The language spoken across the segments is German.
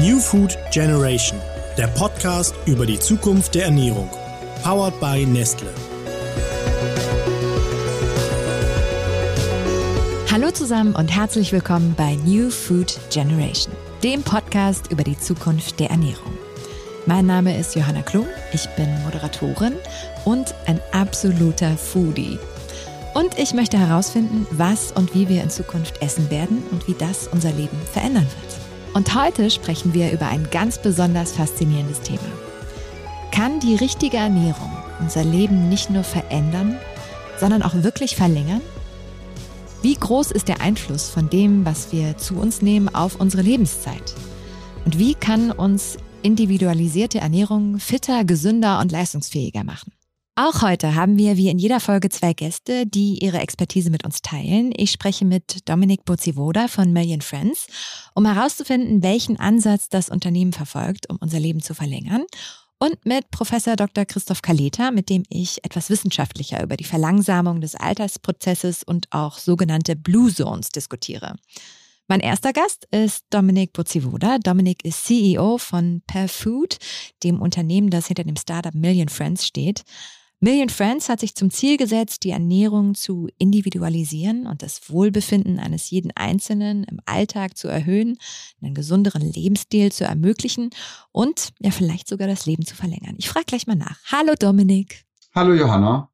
New Food Generation, der Podcast über die Zukunft der Ernährung. Powered by Nestle. Hallo zusammen und herzlich willkommen bei New Food Generation, dem Podcast über die Zukunft der Ernährung. Mein Name ist Johanna Klum, ich bin Moderatorin und ein absoluter Foodie. Und ich möchte herausfinden, was und wie wir in Zukunft essen werden und wie das unser Leben verändern wird. Und heute sprechen wir über ein ganz besonders faszinierendes Thema. Kann die richtige Ernährung unser Leben nicht nur verändern, sondern auch wirklich verlängern? Wie groß ist der Einfluss von dem, was wir zu uns nehmen, auf unsere Lebenszeit? Und wie kann uns individualisierte Ernährung fitter, gesünder und leistungsfähiger machen? Auch heute haben wir wie in jeder Folge zwei Gäste, die ihre Expertise mit uns teilen. Ich spreche mit Dominik Bozivoda von Million Friends, um herauszufinden, welchen Ansatz das Unternehmen verfolgt, um unser Leben zu verlängern. Und mit Professor Dr. Christoph Kaleta, mit dem ich etwas wissenschaftlicher über die Verlangsamung des Altersprozesses und auch sogenannte Blue Zones diskutiere. Mein erster Gast ist Dominik Bozivoda. Dominik ist CEO von Perfood, dem Unternehmen, das hinter dem Startup Million Friends steht. Million Friends hat sich zum Ziel gesetzt, die Ernährung zu individualisieren und das Wohlbefinden eines jeden Einzelnen im Alltag zu erhöhen, einen gesünderen Lebensstil zu ermöglichen und ja vielleicht sogar das Leben zu verlängern. Ich frage gleich mal nach. Hallo Dominik. Hallo Johanna.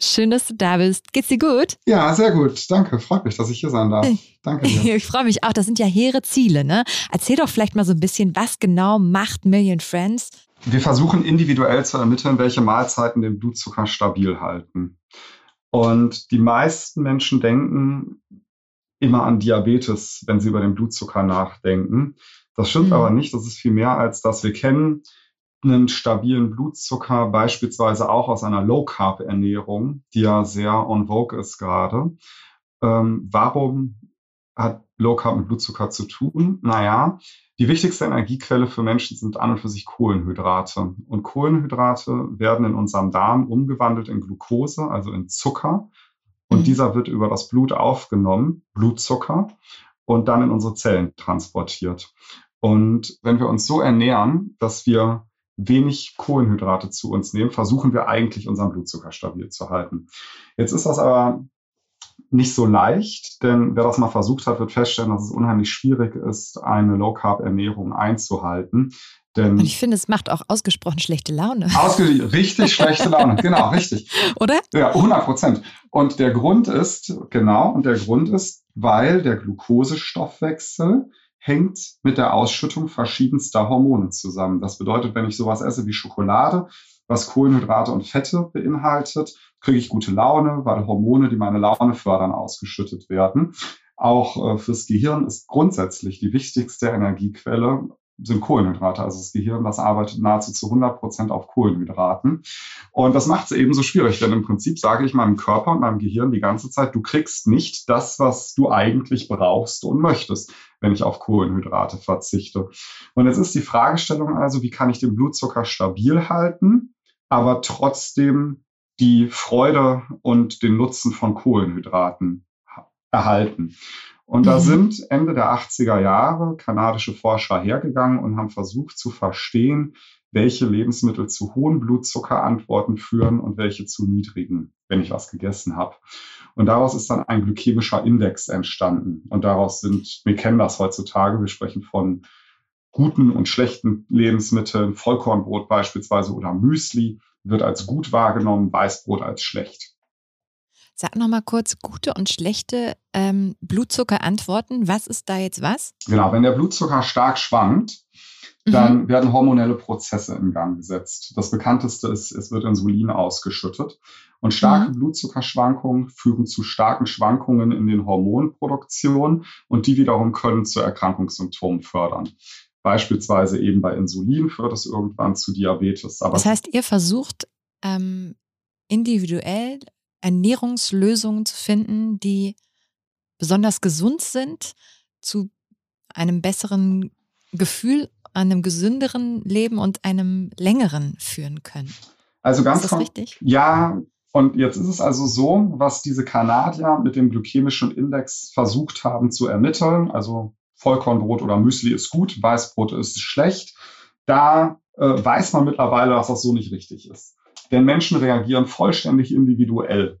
Schön, dass du da bist. Geht's dir gut? Ja, sehr gut. Danke. Freut mich, dass ich hier sein darf. Danke dir. Ich freue mich auch. Das sind ja hehre Ziele, ne? Erzähl doch vielleicht mal so ein bisschen, was genau macht Million Friends? Wir versuchen individuell zu ermitteln, welche Mahlzeiten den Blutzucker stabil halten. Und die meisten Menschen denken immer an Diabetes, wenn sie über den Blutzucker nachdenken. Das stimmt mhm. aber nicht. Das ist viel mehr als das. Wir kennen einen stabilen Blutzucker beispielsweise auch aus einer Low-Carb-Ernährung, die ja sehr on vogue ist gerade. Ähm, warum hat Low Carb mit Blutzucker zu tun? Naja, die wichtigste Energiequelle für Menschen sind an und für sich Kohlenhydrate. Und Kohlenhydrate werden in unserem Darm umgewandelt in Glucose, also in Zucker. Und mhm. dieser wird über das Blut aufgenommen, Blutzucker, und dann in unsere Zellen transportiert. Und wenn wir uns so ernähren, dass wir wenig Kohlenhydrate zu uns nehmen, versuchen wir eigentlich unseren Blutzucker stabil zu halten. Jetzt ist das aber nicht so leicht, denn wer das mal versucht hat, wird feststellen, dass es unheimlich schwierig ist, eine Low-Carb-Ernährung einzuhalten. Denn Und ich finde, es macht auch ausgesprochen schlechte Laune. Ausge richtig schlechte Laune, genau, richtig. Oder? Ja, 100 Prozent. Und der Grund ist, genau, und der Grund ist, weil der Glukosestoffwechsel hängt mit der Ausschüttung verschiedenster Hormone zusammen. Das bedeutet, wenn ich sowas esse wie Schokolade, was Kohlenhydrate und Fette beinhaltet, kriege ich gute Laune, weil Hormone, die meine Laune fördern, ausgeschüttet werden. Auch äh, fürs Gehirn ist grundsätzlich die wichtigste Energiequelle sind Kohlenhydrate. Also das Gehirn, das arbeitet nahezu zu 100 Prozent auf Kohlenhydraten. Und das macht es eben so schwierig, denn im Prinzip sage ich meinem Körper und meinem Gehirn die ganze Zeit, du kriegst nicht das, was du eigentlich brauchst und möchtest, wenn ich auf Kohlenhydrate verzichte. Und jetzt ist die Fragestellung also, wie kann ich den Blutzucker stabil halten, aber trotzdem die Freude und den Nutzen von Kohlenhydraten erhalten. Und da mhm. sind Ende der 80er Jahre kanadische Forscher hergegangen und haben versucht zu verstehen, welche Lebensmittel zu hohen Blutzuckerantworten führen und welche zu niedrigen, wenn ich was gegessen habe. Und daraus ist dann ein glykämischer Index entstanden. Und daraus sind, wir kennen das heutzutage, wir sprechen von guten und schlechten Lebensmitteln, Vollkornbrot beispielsweise oder Müsli wird als gut wahrgenommen, Weißbrot als schlecht. Sag nochmal kurz gute und schlechte ähm, Blutzuckerantworten. Was ist da jetzt was? Genau, wenn der Blutzucker stark schwankt, dann mhm. werden hormonelle Prozesse in Gang gesetzt. Das bekannteste ist, es wird Insulin ausgeschüttet. Und starke mhm. Blutzuckerschwankungen führen zu starken Schwankungen in den Hormonproduktionen und die wiederum können zu Erkrankungssymptomen fördern. Beispielsweise eben bei Insulin führt es irgendwann zu Diabetes. Aber das heißt, ihr versucht ähm, individuell Ernährungslösungen zu finden, die besonders gesund sind, zu einem besseren Gefühl, einem gesünderen Leben und einem längeren führen können. Also ganz ist das richtig? Ja, und jetzt ist es also so, was diese Kanadier mit dem glykämischen Index versucht haben zu ermitteln, also Vollkornbrot oder Müsli ist gut, Weißbrot ist schlecht. Da äh, weiß man mittlerweile, dass das so nicht richtig ist. Denn Menschen reagieren vollständig individuell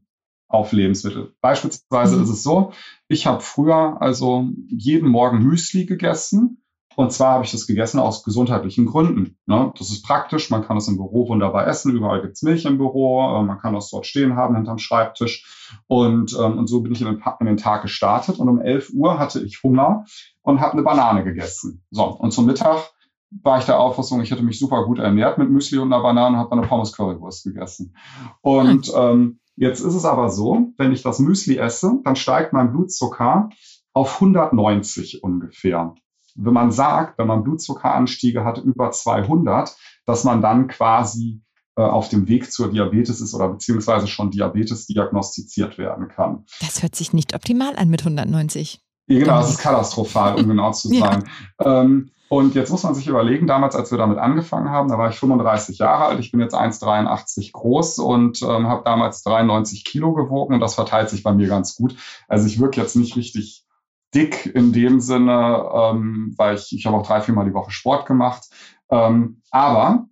auf Lebensmittel. Beispielsweise mhm. ist es so, ich habe früher also jeden Morgen Müsli gegessen. Und zwar habe ich das gegessen aus gesundheitlichen Gründen. Ne? Das ist praktisch, man kann es im Büro wunderbar essen, überall gibt's Milch im Büro, äh, man kann das dort stehen haben hinterm Schreibtisch. Und, ähm, und so bin ich in den, in den Tag gestartet und um 11 Uhr hatte ich Hunger und habe eine Banane gegessen. So, und zum Mittag war ich der Auffassung, ich hätte mich super gut ernährt mit Müsli und einer Banane und habe eine Pommes Currywurst gegessen. Und hm. ähm, jetzt ist es aber so, wenn ich das Müsli esse, dann steigt mein Blutzucker auf 190 ungefähr. Wenn man sagt, wenn man Blutzuckeranstiege hat über 200, dass man dann quasi äh, auf dem Weg zur Diabetes ist oder beziehungsweise schon Diabetes diagnostiziert werden kann. Das hört sich nicht optimal an mit 190. Ja, genau, es ist katastrophal, um genau zu sein. Ja. Ähm, und jetzt muss man sich überlegen, damals, als wir damit angefangen haben, da war ich 35 Jahre alt, ich bin jetzt 1,83 groß und ähm, habe damals 93 Kilo gewogen und das verteilt sich bei mir ganz gut. Also ich wirke jetzt nicht richtig dick in dem Sinne, ähm, weil ich, ich habe auch drei, viermal die Woche Sport gemacht. Ähm, aber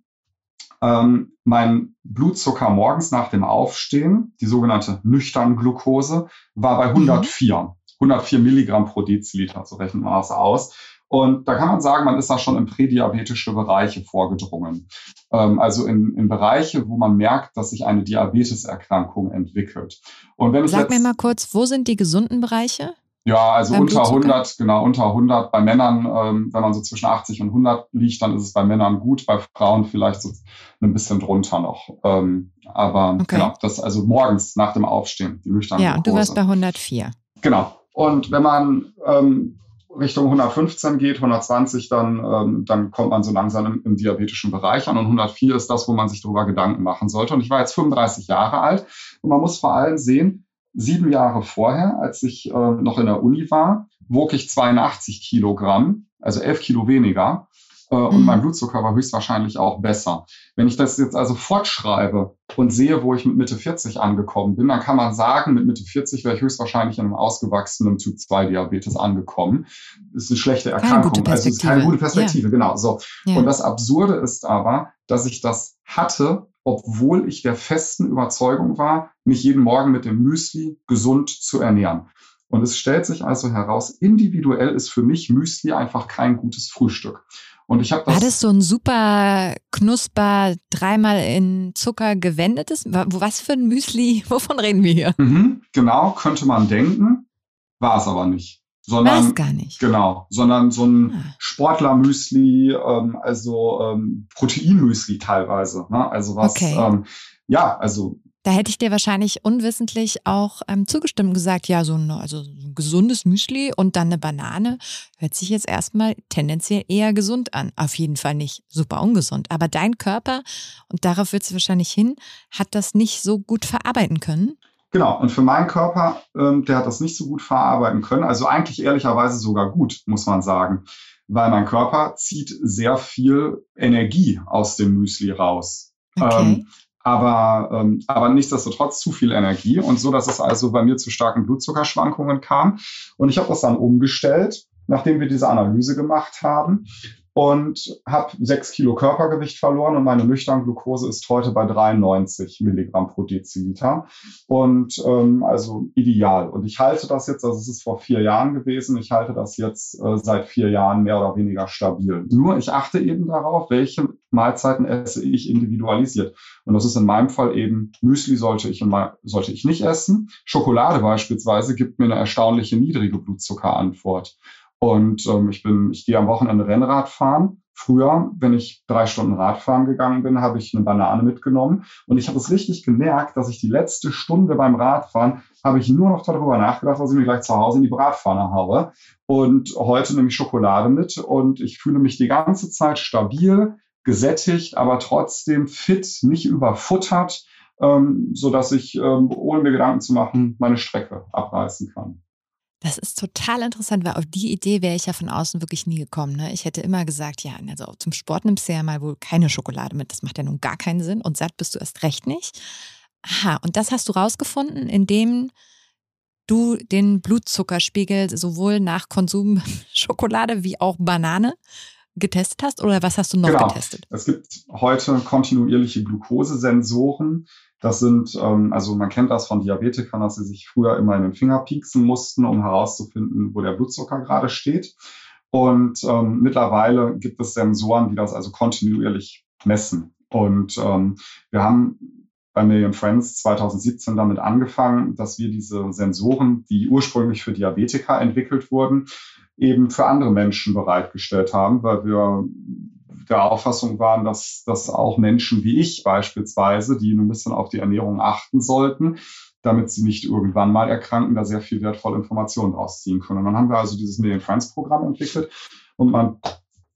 ähm, mein Blutzucker morgens nach dem Aufstehen, die sogenannte nüchtern Glucose, war bei 104. Mhm. 104 Milligramm pro Deziliter, so rechnet man das aus. Und da kann man sagen, man ist da schon in prädiabetische Bereiche vorgedrungen. Ähm, also in, in Bereiche, wo man merkt, dass sich eine Diabeteserkrankung entwickelt. Und wenn Sag mir mal kurz, wo sind die gesunden Bereiche? Ja, also Beim unter 100, genau, unter 100 bei Männern, ähm, wenn man so zwischen 80 und 100 liegt, dann ist es bei Männern gut, bei Frauen vielleicht so ein bisschen drunter noch. Ähm, aber okay. genau, das also morgens nach dem Aufstehen, die nüchterne Ja, und du warst bei 104. Genau. Und wenn man ähm, Richtung 115 geht, 120, dann, ähm, dann kommt man so langsam im, im, diabetischen Bereich an. Und 104 ist das, wo man sich darüber Gedanken machen sollte. Und ich war jetzt 35 Jahre alt. Und man muss vor allem sehen, sieben Jahre vorher, als ich äh, noch in der Uni war, wog ich 82 Kilogramm, also 11 Kilo weniger. Äh, mhm. Und mein Blutzucker war höchstwahrscheinlich auch besser. Wenn ich das jetzt also fortschreibe und sehe, wo ich mit Mitte 40 angekommen bin, dann kann man sagen, mit Mitte 40 wäre ich höchstwahrscheinlich in einem ausgewachsenen Typ 2 Diabetes angekommen. Das ist eine schlechte Erkrankung. Also es ist keine gute Perspektive, ja. genau. So. Ja. Und das Absurde ist aber, dass ich das hatte, obwohl ich der festen Überzeugung war, mich jeden Morgen mit dem Müsli gesund zu ernähren. Und es stellt sich also heraus, individuell ist für mich Müsli einfach kein gutes Frühstück. Und ich habe das. War das so ein super knusper, dreimal in Zucker gewendetes? Was für ein Müsli? Wovon reden wir hier? Mhm, genau, könnte man denken, war es aber nicht. Sondern, Weiß gar nicht. Genau, sondern so ein ah. Sportlermüsli, ähm, also ähm, Proteinmüsli teilweise. Ne? Also was, okay. ähm, ja, also da hätte ich dir wahrscheinlich unwissentlich auch ähm, zugestimmt und gesagt, ja, so ein, also ein gesundes Müsli und dann eine Banane hört sich jetzt erstmal tendenziell eher gesund an. Auf jeden Fall nicht super ungesund. Aber dein Körper, und darauf wird es wahrscheinlich hin, hat das nicht so gut verarbeiten können. Genau, und für meinen Körper, ähm, der hat das nicht so gut verarbeiten können. Also eigentlich ehrlicherweise sogar gut, muss man sagen. Weil mein Körper zieht sehr viel Energie aus dem Müsli raus. Okay. Ähm, aber, ähm, aber nichtsdestotrotz zu viel Energie und so, dass es also bei mir zu starken Blutzuckerschwankungen kam. Und ich habe das dann umgestellt, nachdem wir diese Analyse gemacht haben und habe sechs Kilo Körpergewicht verloren und meine nüchterne Glucose ist heute bei 93 Milligramm pro Deziliter und ähm, also ideal. Und ich halte das jetzt, also es ist vor vier Jahren gewesen, ich halte das jetzt äh, seit vier Jahren mehr oder weniger stabil. Nur ich achte eben darauf, welche Mahlzeiten esse ich individualisiert. Und das ist in meinem Fall eben Müsli sollte ich, sollte ich nicht essen. Schokolade beispielsweise gibt mir eine erstaunliche niedrige Blutzuckerantwort. Und ähm, ich bin, ich gehe am Wochenende Rennrad fahren. Früher, wenn ich drei Stunden Radfahren gegangen bin, habe ich eine Banane mitgenommen. Und ich habe es richtig gemerkt, dass ich die letzte Stunde beim Radfahren habe ich nur noch darüber nachgedacht, was ich mir gleich zu Hause in die Bratpfanne haue. Und heute nehme ich Schokolade mit und ich fühle mich die ganze Zeit stabil, gesättigt, aber trotzdem fit, nicht überfuttert, ähm, so dass ich, ähm, ohne mir Gedanken zu machen, meine Strecke abreißen kann. Das ist total interessant, weil auf die Idee wäre ich ja von außen wirklich nie gekommen. Ne? Ich hätte immer gesagt, ja, also zum Sport nimmst du ja mal wohl keine Schokolade mit. Das macht ja nun gar keinen Sinn und satt bist du erst recht nicht. Aha, und das hast du rausgefunden, indem du den Blutzuckerspiegel sowohl nach Konsum Schokolade wie auch Banane getestet hast oder was hast du noch genau. getestet? Es gibt heute kontinuierliche Glukosesensoren. Das sind, ähm, also man kennt das von Diabetikern, dass sie sich früher immer in den Finger pieksen mussten, um herauszufinden, wo der Blutzucker gerade steht. Und ähm, mittlerweile gibt es Sensoren, die das also kontinuierlich messen. Und ähm, wir haben bei Million Friends 2017 damit angefangen, dass wir diese Sensoren, die ursprünglich für Diabetiker entwickelt wurden, eben für andere Menschen bereitgestellt haben, weil wir der Auffassung waren, dass, dass auch Menschen wie ich beispielsweise, die ein bisschen auf die Ernährung achten sollten, damit sie nicht irgendwann mal erkranken, da sehr viel wertvolle Informationen rausziehen können. Und dann haben wir also dieses Million Friends Programm entwickelt und man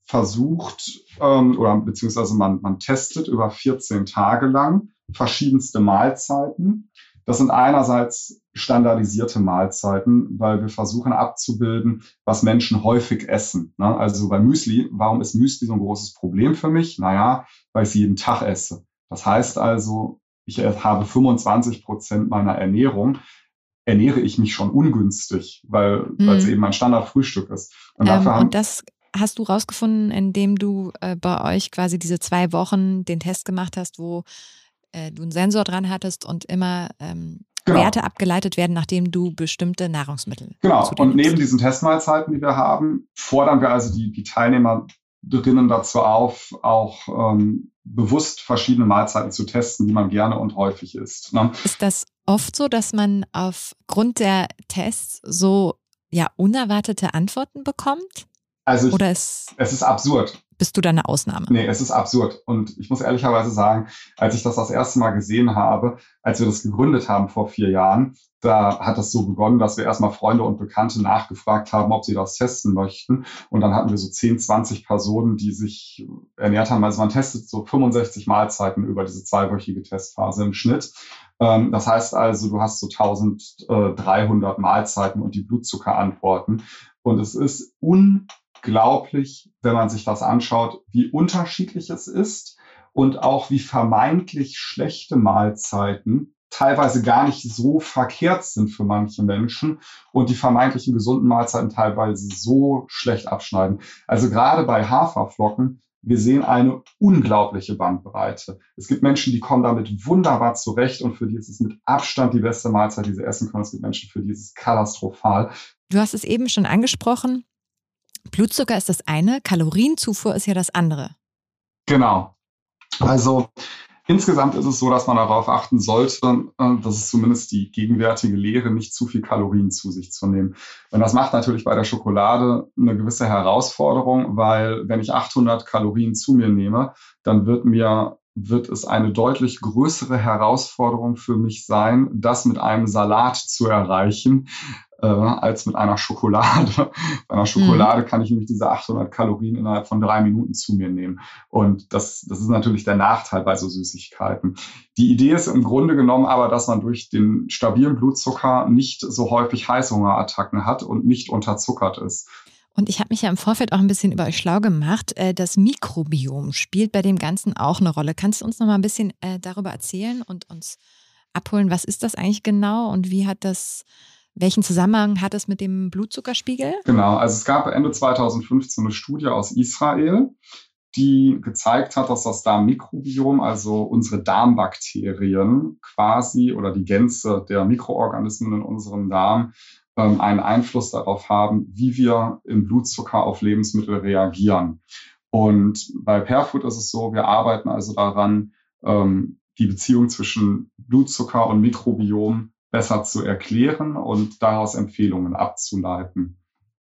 versucht ähm, oder beziehungsweise man, man testet über 14 Tage lang verschiedenste Mahlzeiten. Das sind einerseits standardisierte Mahlzeiten, weil wir versuchen abzubilden, was Menschen häufig essen. Ne? Also bei Müsli, warum ist Müsli so ein großes Problem für mich? Naja, weil ich es jeden Tag esse. Das heißt also, ich habe 25 Prozent meiner Ernährung ernähre ich mich schon ungünstig, weil mhm. es eben mein Standardfrühstück ist. Und, ähm, und das hast du rausgefunden, indem du äh, bei euch quasi diese zwei Wochen den Test gemacht hast, wo äh, du einen Sensor dran hattest und immer ähm, genau. Werte abgeleitet werden, nachdem du bestimmte Nahrungsmittel. Genau. Und neben diesen Testmahlzeiten, die wir haben, fordern wir also die, die Teilnehmerinnen dazu auf, auch ähm, bewusst verschiedene Mahlzeiten zu testen, die man gerne und häufig isst. Ne? Ist das oft so, dass man aufgrund der Tests so ja unerwartete Antworten bekommt? Also ich, Oder ist, es ist absurd. Bist du da eine Ausnahme? Nee, es ist absurd. Und ich muss ehrlicherweise sagen, als ich das das erste Mal gesehen habe, als wir das gegründet haben vor vier Jahren, da hat das so begonnen, dass wir erstmal Freunde und Bekannte nachgefragt haben, ob sie das testen möchten. Und dann hatten wir so 10, 20 Personen, die sich ernährt haben. Also man testet so 65 Mahlzeiten über diese zweiwöchige Testphase im Schnitt. Ähm, das heißt also, du hast so 1300 Mahlzeiten und die Blutzuckerantworten. Und es ist un unglaublich, wenn man sich das anschaut, wie unterschiedlich es ist und auch wie vermeintlich schlechte Mahlzeiten teilweise gar nicht so verkehrt sind für manche Menschen und die vermeintlichen gesunden Mahlzeiten teilweise so schlecht abschneiden. Also gerade bei Haferflocken, wir sehen eine unglaubliche Bandbreite. Es gibt Menschen, die kommen damit wunderbar zurecht und für die ist es mit Abstand die beste Mahlzeit, die sie essen können. Es gibt Menschen, für die ist es katastrophal. Du hast es eben schon angesprochen. Blutzucker ist das eine, Kalorienzufuhr ist ja das andere. Genau. Also insgesamt ist es so, dass man darauf achten sollte, äh, das ist zumindest die gegenwärtige Lehre, nicht zu viel Kalorien zu sich zu nehmen. Und das macht natürlich bei der Schokolade eine gewisse Herausforderung, weil wenn ich 800 Kalorien zu mir nehme, dann wird mir wird es eine deutlich größere Herausforderung für mich sein, das mit einem Salat zu erreichen, äh, als mit einer Schokolade. Bei einer Schokolade mhm. kann ich nämlich diese 800 Kalorien innerhalb von drei Minuten zu mir nehmen. Und das, das ist natürlich der Nachteil bei so Süßigkeiten. Die Idee ist im Grunde genommen aber, dass man durch den stabilen Blutzucker nicht so häufig Heißhungerattacken hat und nicht unterzuckert ist. Und ich habe mich ja im Vorfeld auch ein bisschen über euch schlau gemacht. Äh, das Mikrobiom spielt bei dem Ganzen auch eine Rolle. Kannst du uns noch mal ein bisschen äh, darüber erzählen und uns abholen, was ist das eigentlich genau und wie hat das, welchen Zusammenhang hat es mit dem Blutzuckerspiegel? Genau, also es gab Ende 2015 eine Studie aus Israel, die gezeigt hat, dass das Darmmikrobiom, also unsere Darmbakterien quasi oder die Gänze der Mikroorganismen in unserem Darm ähm, einen Einfluss darauf haben, wie wir im Blutzucker auf Lebensmittel reagieren. Und bei Perfood ist es so, wir arbeiten also daran, ähm, die Beziehung zwischen Blutzucker und Mikrobiom besser zu erklären und daraus Empfehlungen abzuleiten.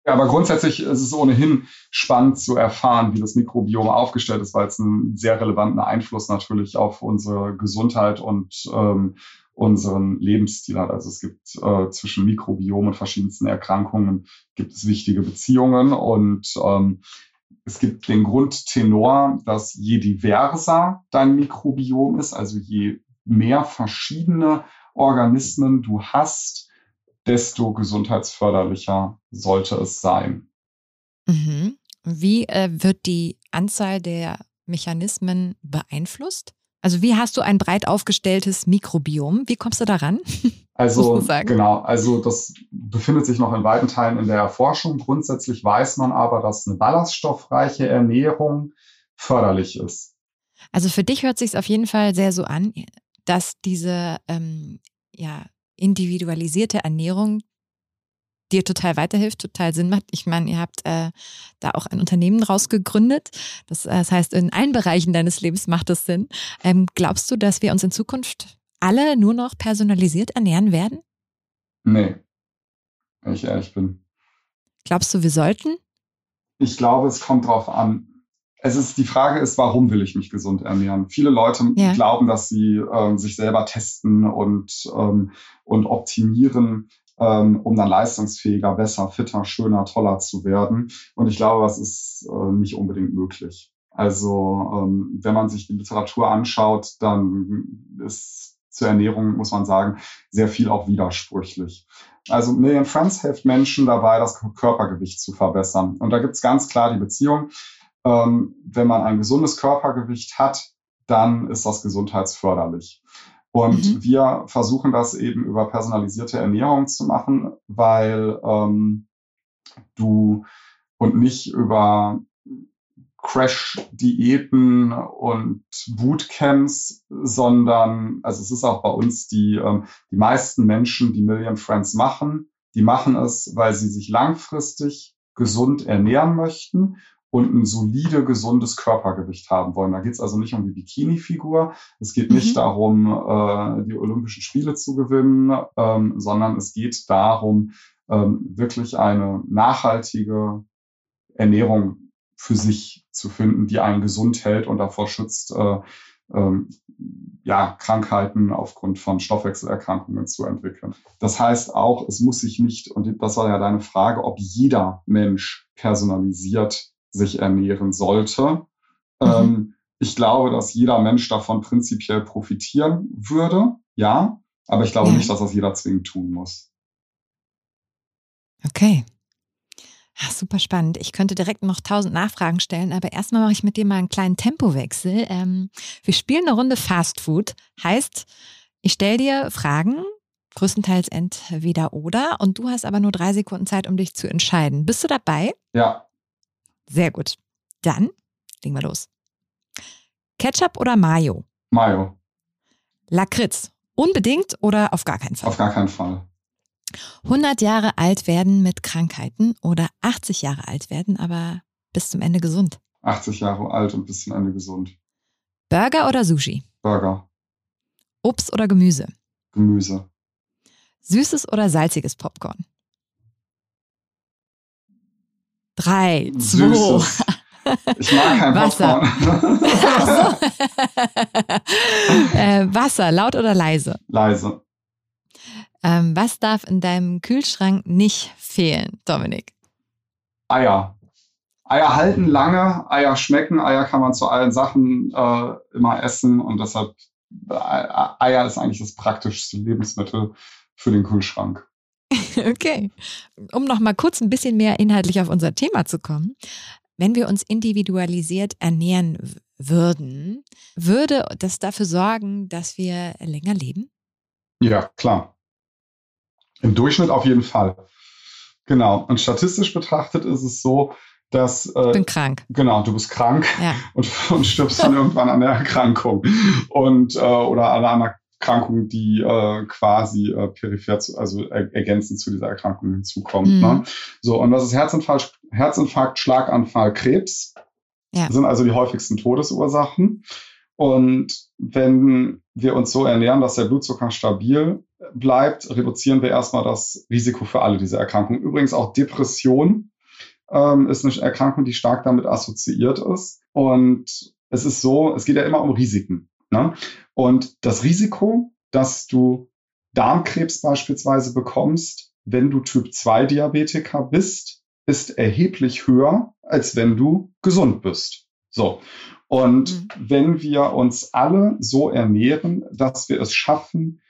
Ja, aber grundsätzlich ist es ohnehin spannend zu erfahren, wie das Mikrobiom aufgestellt ist, weil es einen sehr relevanten Einfluss natürlich auf unsere Gesundheit und ähm, unseren Lebensstil hat. Also es gibt äh, zwischen Mikrobiom und verschiedensten Erkrankungen gibt es wichtige Beziehungen und ähm, es gibt den Grundtenor, dass je diverser dein Mikrobiom ist, also je mehr verschiedene Organismen du hast, desto gesundheitsförderlicher sollte es sein. Mhm. Wie äh, wird die Anzahl der Mechanismen beeinflusst? Also wie hast du ein breit aufgestelltes Mikrobiom? Wie kommst du daran? Also genau, also das befindet sich noch in weiten Teilen in der Forschung. Grundsätzlich weiß man aber, dass eine ballaststoffreiche Ernährung förderlich ist. Also für dich hört sich auf jeden Fall sehr so an, dass diese ähm, ja, individualisierte Ernährung dir total weiterhilft, total Sinn macht. Ich meine, ihr habt äh, da auch ein Unternehmen draus gegründet. Das, äh, das, heißt, in allen Bereichen deines Lebens macht das Sinn. Ähm, glaubst du, dass wir uns in Zukunft alle nur noch personalisiert ernähren werden? Nee, wenn ich ehrlich bin. Glaubst du, wir sollten? Ich glaube, es kommt drauf an. Es ist, die Frage ist, warum will ich mich gesund ernähren? Viele Leute ja. glauben, dass sie ähm, sich selber testen und, ähm, und optimieren ähm, um dann leistungsfähiger, besser, fitter, schöner, toller zu werden. Und ich glaube, das ist äh, nicht unbedingt möglich. Also ähm, wenn man sich die Literatur anschaut, dann ist zur Ernährung, muss man sagen, sehr viel auch widersprüchlich. Also Million Friends hilft Menschen dabei, das Körpergewicht zu verbessern. Und da gibt es ganz klar die Beziehung. Ähm, wenn man ein gesundes Körpergewicht hat, dann ist das gesundheitsförderlich. Und mhm. wir versuchen das eben über personalisierte Ernährung zu machen, weil ähm, du und nicht über Crash-Diäten und Bootcamps, sondern, also es ist auch bei uns die, ähm, die meisten Menschen, die Million Friends machen, die machen es, weil sie sich langfristig gesund ernähren möchten und ein solide, gesundes Körpergewicht haben wollen. Da geht es also nicht um die Bikini-Figur, es geht mhm. nicht darum, äh, die Olympischen Spiele zu gewinnen, ähm, sondern es geht darum, ähm, wirklich eine nachhaltige Ernährung für sich zu finden, die einen gesund hält und davor schützt, äh, ähm, ja, Krankheiten aufgrund von Stoffwechselerkrankungen zu entwickeln. Das heißt auch, es muss sich nicht, und das war ja deine Frage, ob jeder Mensch personalisiert sich ernähren sollte. Mhm. Ähm, ich glaube, dass jeder Mensch davon prinzipiell profitieren würde, ja, aber ich glaube ja. nicht, dass das jeder zwingend tun muss. Okay. Ach, super spannend. Ich könnte direkt noch tausend Nachfragen stellen, aber erstmal mache ich mit dir mal einen kleinen Tempowechsel. Ähm, wir spielen eine Runde Fast Food. Heißt, ich stelle dir Fragen, größtenteils entweder oder, und du hast aber nur drei Sekunden Zeit, um dich zu entscheiden. Bist du dabei? Ja. Sehr gut. Dann legen wir los. Ketchup oder Mayo? Mayo. Lakritz. Unbedingt oder auf gar keinen Fall? Auf gar keinen Fall. 100 Jahre alt werden mit Krankheiten oder 80 Jahre alt werden, aber bis zum Ende gesund? 80 Jahre alt und bis zum Ende gesund. Burger oder Sushi? Burger. Obst oder Gemüse? Gemüse. Süßes oder salziges Popcorn? Drei, zwei. Ich mag kein Wasser. äh, Wasser, laut oder leise? Leise. Ähm, was darf in deinem Kühlschrank nicht fehlen, Dominik? Eier. Eier halten lange, Eier schmecken, Eier kann man zu allen Sachen äh, immer essen und deshalb äh, Eier ist eigentlich das praktischste Lebensmittel für den Kühlschrank. Okay. Um noch mal kurz ein bisschen mehr inhaltlich auf unser Thema zu kommen. Wenn wir uns individualisiert ernähren würden, würde das dafür sorgen, dass wir länger leben? Ja, klar. Im Durchschnitt auf jeden Fall. Genau. Und statistisch betrachtet ist es so, dass. Äh, ich bin krank. Genau, du bist krank ja. und, und stirbst dann irgendwann an der Erkrankung. Und, äh, oder an einer Erkrankung, die äh, quasi äh, peripher, zu, also er, ergänzend zu dieser Erkrankung hinzukommt. Mhm. Ne? So, und das ist Herzinfarkt, Herzinfarkt, Schlaganfall, Krebs. Ja. sind also die häufigsten Todesursachen. Und wenn wir uns so ernähren, dass der Blutzucker stabil bleibt, reduzieren wir erstmal das Risiko für alle diese Erkrankungen. Übrigens auch Depression ähm, ist eine Erkrankung, die stark damit assoziiert ist. Und es ist so, es geht ja immer um Risiken. Ne? Und das Risiko, dass du Darmkrebs beispielsweise bekommst, wenn du Typ 2 Diabetiker bist, ist erheblich höher, als wenn du gesund bist. So. Und mhm. wenn wir uns alle so ernähren, dass wir es schaffen,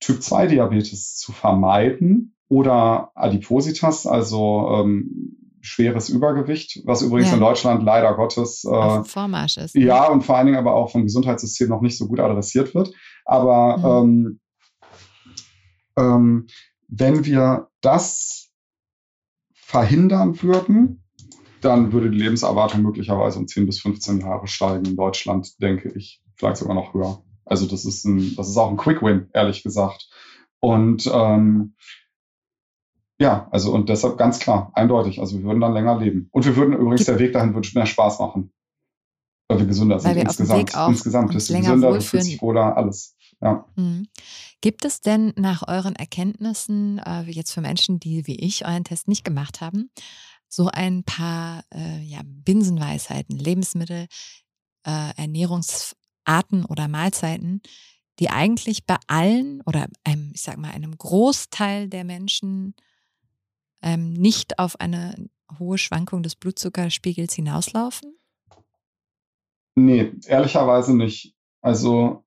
Typ 2 Diabetes zu vermeiden oder Adipositas, also ähm, schweres Übergewicht, was übrigens ja. in Deutschland leider Gottes äh, Vormarsch ist. Ne? Ja, und vor allen Dingen aber auch vom Gesundheitssystem noch nicht so gut adressiert wird. Aber mhm. ähm, ähm, wenn wir das verhindern würden, dann würde die Lebenserwartung möglicherweise um 10 bis 15 Jahre steigen in Deutschland, denke ich. Vielleicht sogar noch höher. Also das ist ein, das ist auch ein Quick Win, ehrlich gesagt. Und ähm, ja, also und deshalb ganz klar, eindeutig. Also wir würden dann länger leben. Und wir würden übrigens, der Weg dahin würde mehr Spaß machen. Weil wir gesünder sind. Weil wir insgesamt. insgesamt ist gesünder, du fühlst dich wohler, alles. Ja. Mhm. Gibt es denn nach euren Erkenntnissen, äh, jetzt für Menschen, die wie ich euren Test nicht gemacht haben, so ein paar äh, ja, Binsenweisheiten, Lebensmittel, äh, Ernährungsarten oder Mahlzeiten, die eigentlich bei allen oder einem, ich sag mal, einem Großteil der Menschen ähm, nicht auf eine hohe Schwankung des Blutzuckerspiegels hinauslaufen? Nee, ehrlicherweise nicht. Also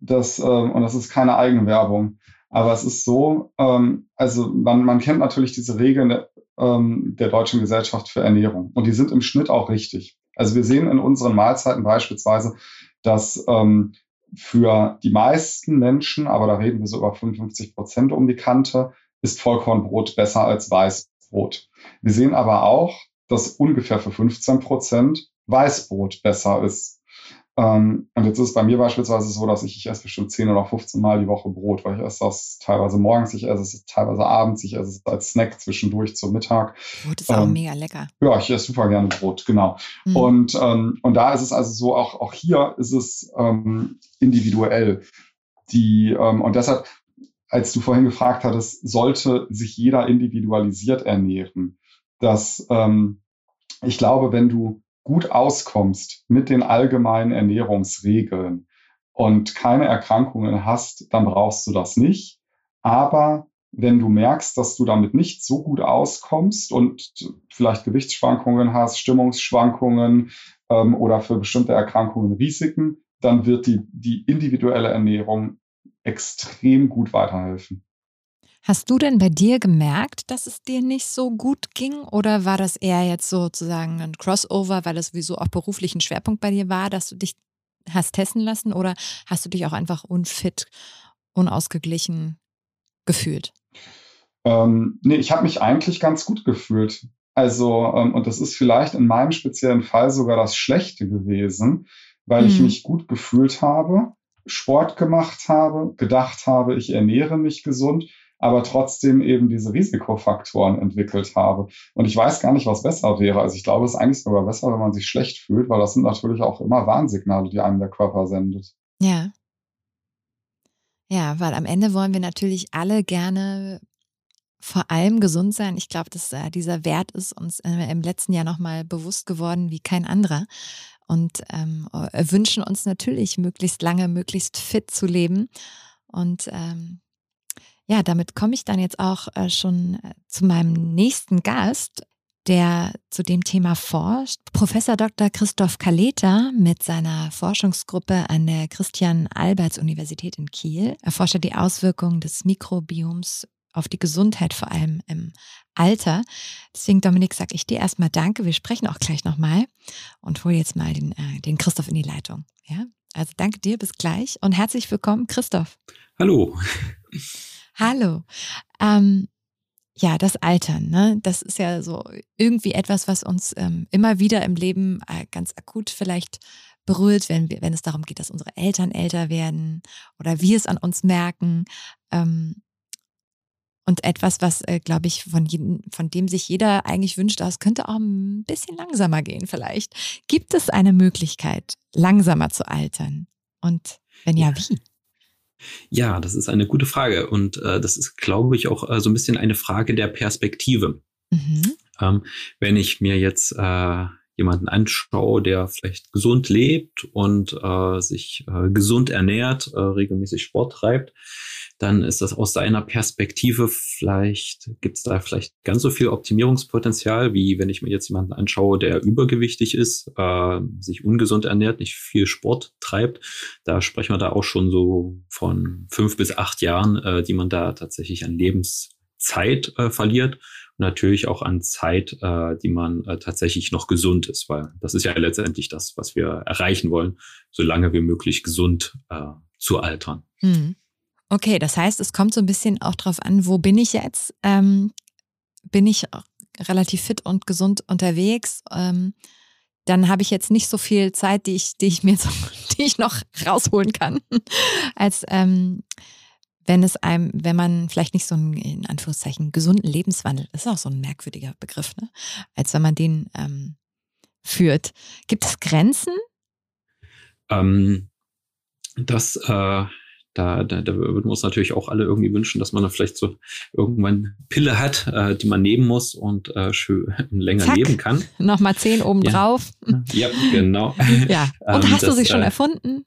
das, ähm, und das ist keine Eigenwerbung. Aber es ist so, ähm, also man, man kennt natürlich diese Regeln der, ähm, der Deutschen Gesellschaft für Ernährung. Und die sind im Schnitt auch richtig. Also wir sehen in unseren Mahlzeiten beispielsweise, dass ähm, für die meisten Menschen, aber da reden wir so über 55 Prozent um die Kante, ist Vollkornbrot besser als Weißbrot. Wir sehen aber auch, dass ungefähr für 15 Prozent Weißbrot besser ist. Ähm, und jetzt ist es bei mir beispielsweise so, dass ich, ich esse bestimmt 10 oder 15 Mal die Woche Brot, weil ich esse das teilweise morgens, ich esse es teilweise abends, ich esse es als Snack zwischendurch zum Mittag. Brot ist ähm, auch mega lecker. Ja, ich esse super gerne Brot, genau. Mhm. Und, ähm, und da ist es also so, auch, auch hier ist es ähm, individuell. Die, ähm, und deshalb, als du vorhin gefragt hattest, sollte sich jeder individualisiert ernähren. Dass ähm, ich glaube, wenn du gut auskommst mit den allgemeinen Ernährungsregeln und keine Erkrankungen hast, dann brauchst du das nicht. Aber wenn du merkst, dass du damit nicht so gut auskommst und vielleicht Gewichtsschwankungen hast, Stimmungsschwankungen ähm, oder für bestimmte Erkrankungen Risiken, dann wird die, die individuelle Ernährung extrem gut weiterhelfen. Hast du denn bei dir gemerkt, dass es dir nicht so gut ging oder war das eher jetzt sozusagen ein Crossover, weil das sowieso auch beruflich ein Schwerpunkt bei dir war, dass du dich hast testen lassen oder hast du dich auch einfach unfit, unausgeglichen gefühlt? Ähm, nee, ich habe mich eigentlich ganz gut gefühlt. Also, ähm, und das ist vielleicht in meinem speziellen Fall sogar das Schlechte gewesen, weil hm. ich mich gut gefühlt habe, Sport gemacht habe, gedacht habe, ich ernähre mich gesund aber trotzdem eben diese Risikofaktoren entwickelt habe. Und ich weiß gar nicht, was besser wäre. Also ich glaube, es ist eigentlich sogar besser, wenn man sich schlecht fühlt, weil das sind natürlich auch immer Warnsignale, die einem der Körper sendet. Ja. Ja, weil am Ende wollen wir natürlich alle gerne vor allem gesund sein. Ich glaube, dass äh, dieser Wert ist uns äh, im letzten Jahr nochmal bewusst geworden wie kein anderer. Und ähm, wünschen uns natürlich, möglichst lange, möglichst fit zu leben. Und ähm, ja, damit komme ich dann jetzt auch äh, schon äh, zu meinem nächsten Gast, der zu dem Thema forscht. Professor Dr. Christoph Kaleta mit seiner Forschungsgruppe an der Christian-Alberts-Universität in Kiel erforscht die Auswirkungen des Mikrobioms auf die Gesundheit, vor allem im Alter. Deswegen, Dominik, sage ich dir erstmal Danke. Wir sprechen auch gleich nochmal und hole jetzt mal den, äh, den Christoph in die Leitung. Ja, also danke dir, bis gleich und herzlich willkommen, Christoph. Hallo. Hallo. Ähm, ja, das Altern, ne? Das ist ja so irgendwie etwas, was uns ähm, immer wieder im Leben äh, ganz akut vielleicht berührt, wenn, wir, wenn es darum geht, dass unsere Eltern älter werden oder wir es an uns merken. Ähm, und etwas, was, äh, glaube ich, von, jedem, von dem sich jeder eigentlich wünscht, das könnte auch ein bisschen langsamer gehen vielleicht. Gibt es eine Möglichkeit, langsamer zu altern? Und wenn ja, wie? Ja, das ist eine gute Frage und äh, das ist, glaube ich, auch äh, so ein bisschen eine Frage der Perspektive. Mhm. Ähm, wenn ich mir jetzt äh, jemanden anschaue, der vielleicht gesund lebt und äh, sich äh, gesund ernährt, äh, regelmäßig Sport treibt, dann ist das aus seiner Perspektive vielleicht, gibt es da vielleicht ganz so viel Optimierungspotenzial, wie wenn ich mir jetzt jemanden anschaue, der übergewichtig ist, äh, sich ungesund ernährt, nicht viel Sport treibt. Da sprechen wir da auch schon so von fünf bis acht Jahren, äh, die man da tatsächlich an Lebenszeit äh, verliert. Natürlich auch an Zeit, äh, die man äh, tatsächlich noch gesund ist, weil das ist ja letztendlich das, was wir erreichen wollen, so lange wie möglich gesund äh, zu altern. Mhm. Okay, das heißt, es kommt so ein bisschen auch drauf an, wo bin ich jetzt? Ähm, bin ich relativ fit und gesund unterwegs? Ähm, dann habe ich jetzt nicht so viel Zeit, die ich, die ich mir die ich noch rausholen kann, als ähm, wenn es einem, wenn man vielleicht nicht so einen, in Anführungszeichen, gesunden Lebenswandel, das ist auch so ein merkwürdiger Begriff, ne? als wenn man den ähm, führt. Gibt es Grenzen? Ähm, das äh, da, da, da würden wir uns natürlich auch alle irgendwie wünschen, dass man da vielleicht so irgendwann Pille hat, äh, die man nehmen muss und äh, schön länger Zack. leben kann. Nochmal zehn obendrauf. Ja. ja, genau. Ja. Und ähm, hast das, du sie schon äh, erfunden?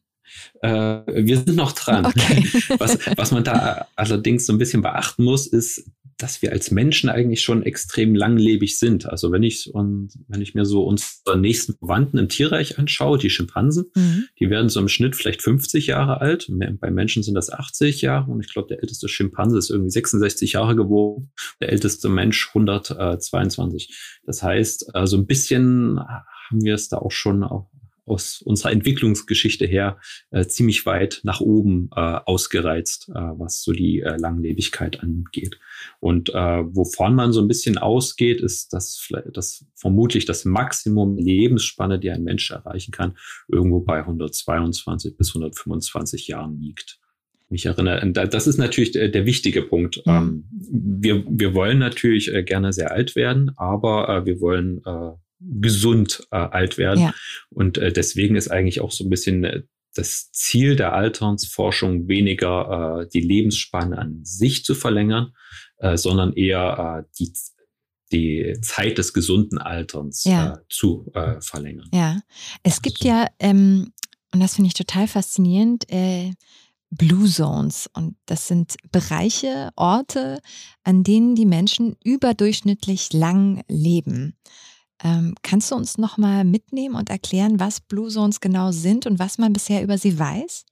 Äh, wir sind noch dran. Okay. Was, was man da allerdings so ein bisschen beachten muss, ist, dass wir als Menschen eigentlich schon extrem langlebig sind. Also wenn ich und wenn ich mir so unsere nächsten Verwandten im Tierreich anschaue, die Schimpansen, mhm. die werden so im Schnitt vielleicht 50 Jahre alt. Bei Menschen sind das 80 Jahre und ich glaube, der älteste Schimpanse ist irgendwie 66 Jahre geworden, der älteste Mensch 122. Das heißt, äh, so ein bisschen haben wir es da auch schon auch aus unserer Entwicklungsgeschichte her äh, ziemlich weit nach oben äh, ausgereizt, äh, was so die äh, Langlebigkeit angeht. Und äh, wovon man so ein bisschen ausgeht, ist, dass, dass vermutlich das Maximum Lebensspanne, die ein Mensch erreichen kann, irgendwo bei 122 bis 125 Jahren liegt mich erinnere. Das ist natürlich der, der wichtige Punkt. Mhm. Ähm, wir, wir wollen natürlich äh, gerne sehr alt werden, aber äh, wir wollen äh, gesund äh, alt werden. Ja. Und äh, deswegen ist eigentlich auch so ein bisschen äh, das Ziel der Alternsforschung weniger äh, die Lebensspanne an sich zu verlängern, äh, sondern eher äh, die, die Zeit des gesunden Alterns ja. äh, zu äh, verlängern. Ja, es gibt ja, ähm, und das finde ich total faszinierend, Blue Zones. Und das sind Bereiche, Orte, an denen die Menschen überdurchschnittlich lang leben. Ähm, kannst du uns nochmal mitnehmen und erklären, was Blue Zones genau sind und was man bisher über sie weiß?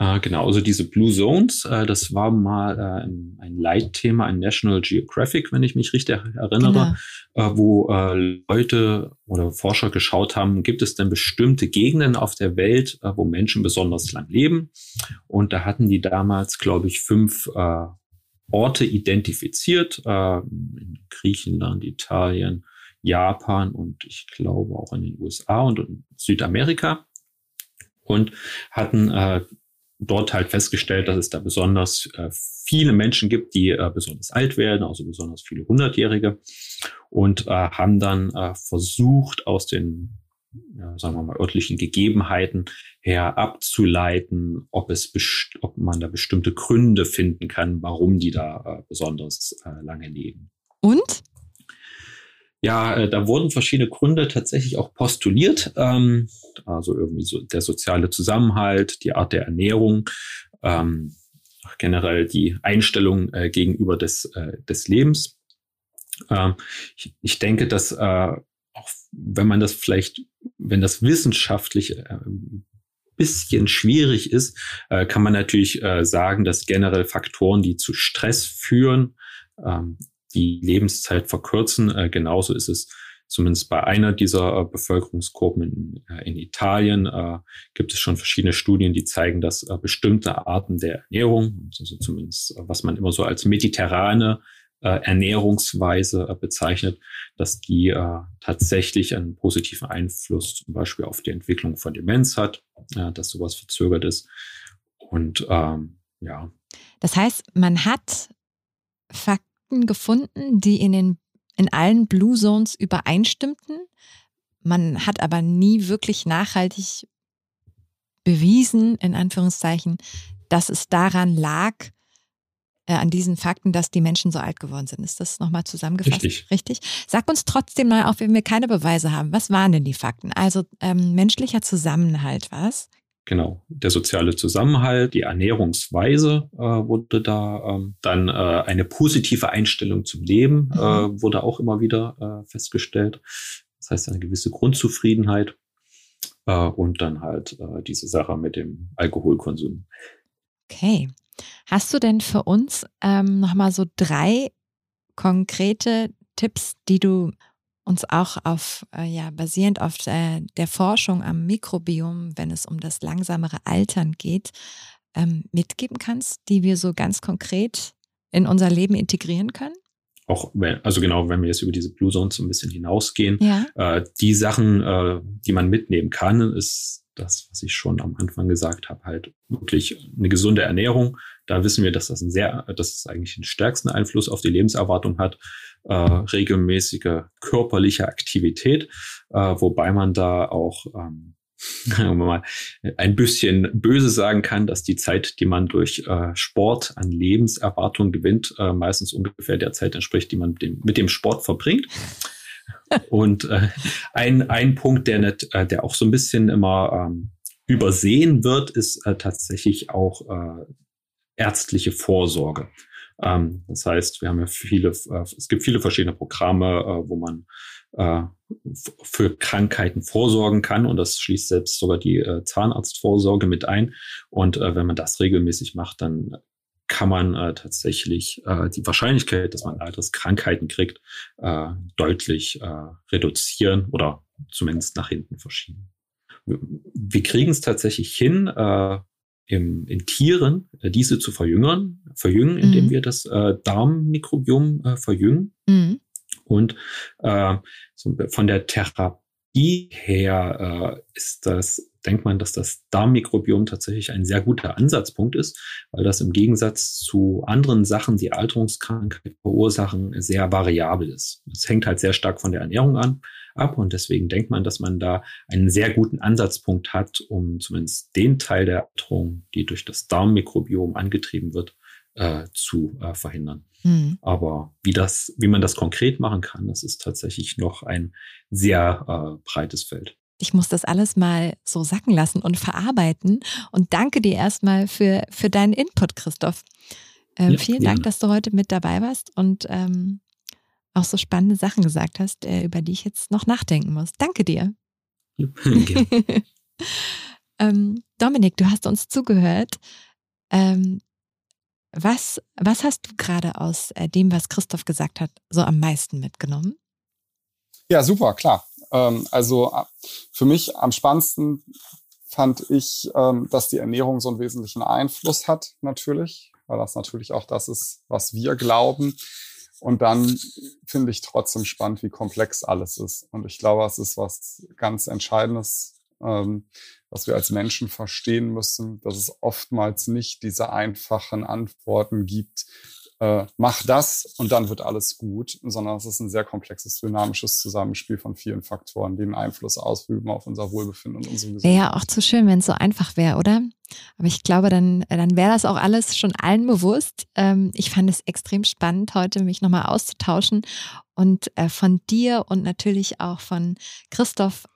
Äh, genau, also diese Blue Zones, äh, das war mal äh, ein Leitthema ein National Geographic, wenn ich mich richtig erinnere, genau. Äh, wo äh, Leute oder Forscher geschaut haben, gibt es denn bestimmte Gegenden auf der Welt, äh, wo Menschen besonders lang leben? Und da hatten die damals, glaube ich, fünf Orte identifiziert, in Griechenland, Italien, Japan und ich glaube auch in den USA und in Südamerika und hatten äh, dort halt festgestellt, dass es da besonders äh, viele Menschen gibt, die äh, besonders alt werden, also besonders viele Hundertjährige und äh, haben dann äh, versucht, aus den ja, sagen wir mal, örtlichen Gegebenheiten her abzuleiten, ob es ob man da bestimmte Gründe finden kann, warum die da äh, besonders äh, lange leben. Und? Ja, äh, da wurden verschiedene Gründe tatsächlich auch postuliert. Ähm, also irgendwie so der soziale Zusammenhalt, die Art der Ernährung, ähm, generell die Einstellung äh, gegenüber des, äh, des Lebens. Ähm, ich, ich, denke, dass äh, auch wenn man das vielleicht, wenn das wissenschaftlich äh, bisschen schwierig ist, äh, kann man natürlich sagen, dass generell Faktoren, die zu Stress führen, ähm, die Lebenszeit verkürzen. Äh, genauso ist es zumindest bei einer dieser äh, Bevölkerungsgruppen in, äh, in Italien äh, gibt es schon verschiedene Studien, die zeigen, dass äh, bestimmte Arten der Ernährung, also zumindest äh, was man immer so als mediterrane äh, Ernährungsweise bezeichnet, dass die tatsächlich einen positiven Einfluss zum Beispiel auf die Entwicklung von Demenz hat, dass sowas verzögert ist. Und ähm, ja. Das heißt, man hat Fakt Fakten gefunden, die in, den, in allen Blue Zones übereinstimmten. Man hat aber nie wirklich nachhaltig bewiesen, in Anführungszeichen, dass es daran lag, äh, an diesen Fakten, dass die Menschen so alt geworden sind. Ist das nochmal zusammengefasst? Richtig. Richtig. Sag uns trotzdem mal, auch wenn wir keine Beweise haben, was waren denn die Fakten? Also ähm, menschlicher Zusammenhalt, was? Genau, der soziale Zusammenhalt, die Ernährungsweise äh, wurde da, ähm, dann äh, eine positive Einstellung zum Leben mhm. äh, wurde auch immer wieder äh, festgestellt. Das heißt eine gewisse Grundzufriedenheit äh, und dann halt äh, diese Sache mit dem Alkoholkonsum. Okay. Hast du denn für uns ähm, nochmal so drei konkrete Tipps, die du uns auch auf, äh, ja, basierend auf äh, der Forschung am Mikrobiom, wenn es um das langsamere Altern geht, ähm, mitgeben kannst, die wir so ganz konkret in unser Leben integrieren können? Auch wenn, also genau, wenn wir jetzt über diese Blue Zones so ein bisschen hinausgehen, ja. äh, die Sachen, äh, die man mitnehmen kann, ist das, was ich schon am Anfang gesagt habe, halt wirklich eine gesunde Ernährung. Da wissen wir, dass das ein sehr, dass es eigentlich den stärksten Einfluss auf die Lebenserwartung hat. Äh, regelmäßige körperliche Aktivität, äh, wobei man da auch ähm, mal ein bisschen böse sagen kann, dass die Zeit, die man durch äh, Sport an Lebenserwartung gewinnt, äh, meistens ungefähr der Zeit entspricht, die man mit dem, mit dem Sport verbringt. Und äh, ein, ein Punkt, der, nicht, äh, der auch so ein bisschen immer ähm, übersehen wird, ist äh, tatsächlich auch äh, ärztliche Vorsorge. Ähm, das heißt, wir haben ja viele, äh, es gibt viele verschiedene Programme, äh, wo man äh, für Krankheiten vorsorgen kann und das schließt selbst sogar die äh, Zahnarztvorsorge mit ein. Und äh, wenn man das regelmäßig macht, dann kann man äh, tatsächlich äh, die Wahrscheinlichkeit, dass man Alterskrankheiten kriegt, äh, deutlich äh, reduzieren oder zumindest nach hinten verschieben. Wir kriegen es tatsächlich hin, im, in Tieren äh, diese zu verjüngern, verjüngen, indem mhm. wir das äh, Darmmikrobiom äh, verjüngen. Mhm. Und äh, so von der Therapie her äh, ist das, denkt man, dass das Darmmikrobiom tatsächlich ein sehr guter Ansatzpunkt ist, weil das im Gegensatz zu anderen Sachen, die Alterungskrankheit verursachen, sehr variabel ist. Es hängt halt sehr stark von der Ernährung an ab und deswegen denkt man, dass man da einen sehr guten Ansatzpunkt hat, um zumindest den Teil der Alterung, die durch das Darmmikrobiom angetrieben wird, äh, zu äh, verhindern. Mhm. Aber wie das, wie man das konkret machen kann, das ist tatsächlich noch ein sehr äh, breites Feld. Ich muss das alles mal so sacken lassen und verarbeiten. Und danke dir erstmal für, für deinen Input, Christoph. Ähm, ja, vielen Dank, dass du heute mit dabei warst und ähm, auch so spannende Sachen gesagt hast, äh, über die ich jetzt noch nachdenken muss. Danke dir. Ja, ähm, Dominik, du hast uns zugehört. Ähm, was, was hast du gerade aus äh, dem, was Christoph gesagt hat, so am meisten mitgenommen? Ja, super, klar. Ähm, also äh, für mich am spannendsten fand ich, ähm, dass die Ernährung so einen wesentlichen Einfluss hat, natürlich, weil das natürlich auch das ist, was wir glauben. Und dann finde ich trotzdem spannend, wie komplex alles ist. Und ich glaube, es ist was ganz Entscheidendes, ähm, was wir als Menschen verstehen müssen, dass es oftmals nicht diese einfachen Antworten gibt, äh, mach das und dann wird alles gut, sondern es ist ein sehr komplexes, dynamisches Zusammenspiel von vielen Faktoren, die einen Einfluss ausüben auf unser Wohlbefinden und unsere Gesundheit. Wäre ja auch zu schön, wenn es so einfach wäre, oder? Aber ich glaube, dann, dann wäre das auch alles schon allen bewusst. Ähm, ich fand es extrem spannend, heute mich nochmal auszutauschen und äh, von dir und natürlich auch von Christoph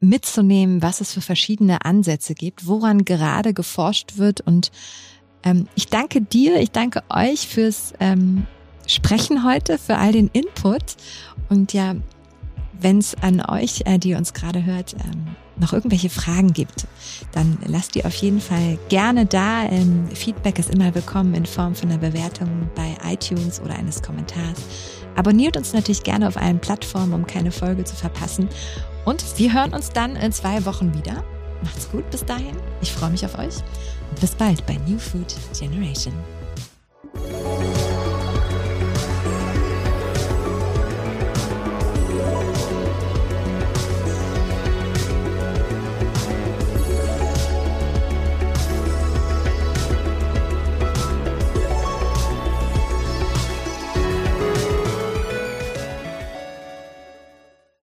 mitzunehmen, was es für verschiedene Ansätze gibt, woran gerade geforscht wird. Und ähm, ich danke dir, ich danke euch fürs ähm, Sprechen heute, für all den Input. Und ja, wenn es an euch, äh, die uns gerade hört, ähm, noch irgendwelche Fragen gibt, dann lasst die auf jeden Fall gerne da. Ähm, Feedback ist immer willkommen in Form von einer Bewertung bei iTunes oder eines Kommentars. Abonniert uns natürlich gerne auf allen Plattformen, um keine Folge zu verpassen. Und wir hören uns dann in zwei Wochen wieder. Macht's gut bis dahin. Ich freue mich auf euch. Bis bald bei New Food Generation.